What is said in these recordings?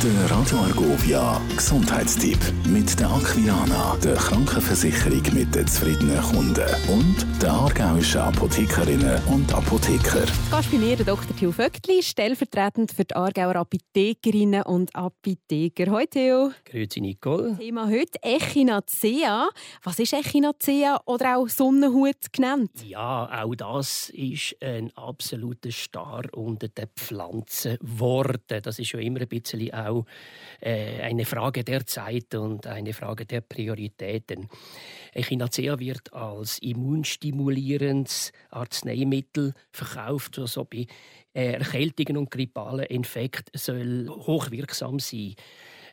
Der Radio Argovia Gesundheitstipp mit der Aquilana, der Krankenversicherung mit den zufriedenen Kunden und der aargauischen Apothekerinnen und Apotheker. Gast bei mir der Dr. Theo Vögtli, stellvertretend für die Aargauer Apothekerinnen und Apotheker. Hallo Theo. Grüezi Nicole. Thema heute Echinacea. Was ist Echinacea oder auch Sonnenhut genannt? Ja, auch das ist ein absoluter Star unter den Pflanzen geworden. Das ist schon immer ein bisschen auch äh, eine Frage der Zeit und eine Frage der Prioritäten. Echinacea wird als immunstimulierendes Arzneimittel verkauft, also bei Erkältungen und grippalen Infekten soll hochwirksam sein.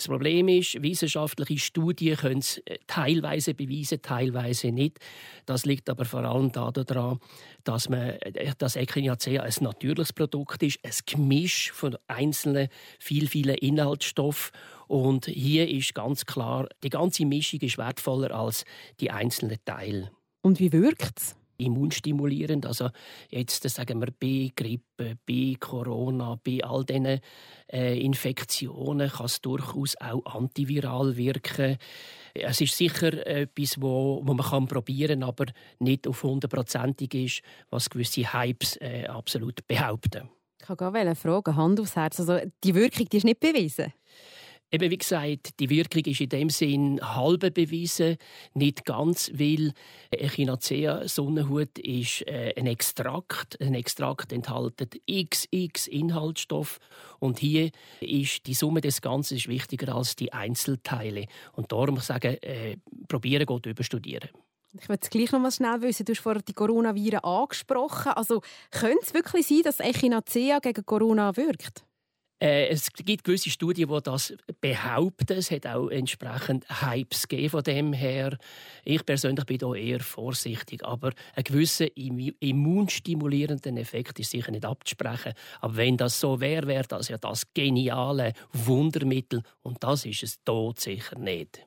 Das Problem ist, wissenschaftliche Studien können es äh, teilweise beweisen, teilweise nicht. Das liegt aber vor allem daran, dass man, äh, das Echinacea ein natürliches Produkt ist, ein Gemisch von einzelnen, viel, vielen Inhaltsstoffen. Und hier ist ganz klar, die ganze Mischung ist wertvoller als die einzelnen Teile. Und wie wirkt es? Immunstimulierend. Also jetzt sagen wir bei Grippe, bei Corona, bei all diesen äh, Infektionen kann es durchaus auch antiviral wirken. Es ist sicher etwas, wo, wo man kann probieren, aber nicht auf hundertprozentig ist, was gewisse Hypes äh, absolut behaupten. Ich kann gar fragen, Hand aufs Herz. Also die Wirkung die ist nicht bewiesen. Eben wie gesagt, die Wirkung ist in dem Sinn halb bewiesen, nicht ganz, weil Echinacea Sonnenhut ist äh, ein Extrakt. Ein Extrakt enthält xx Inhaltsstoff und hier ist die Summe des Ganzen wichtiger als die Einzelteile. Und darum sagen, äh, probieren geht überstudieren. Ich würde gleich noch mal schnell wissen, du hast vorhin die Coronaviren angesprochen. Also könnte es wirklich sein, dass Echinacea gegen Corona wirkt? Äh, es gibt gewisse Studien, die das behaupten. Es hat auch entsprechend Hypes gegeben von dem her. Ich persönlich bin da eher vorsichtig. Aber ein gewisser immunstimulierenden Effekt ist sicher nicht abzusprechen. Aber wenn das so wäre, wäre das ja das geniale Wundermittel. Und das ist es tot sicher nicht.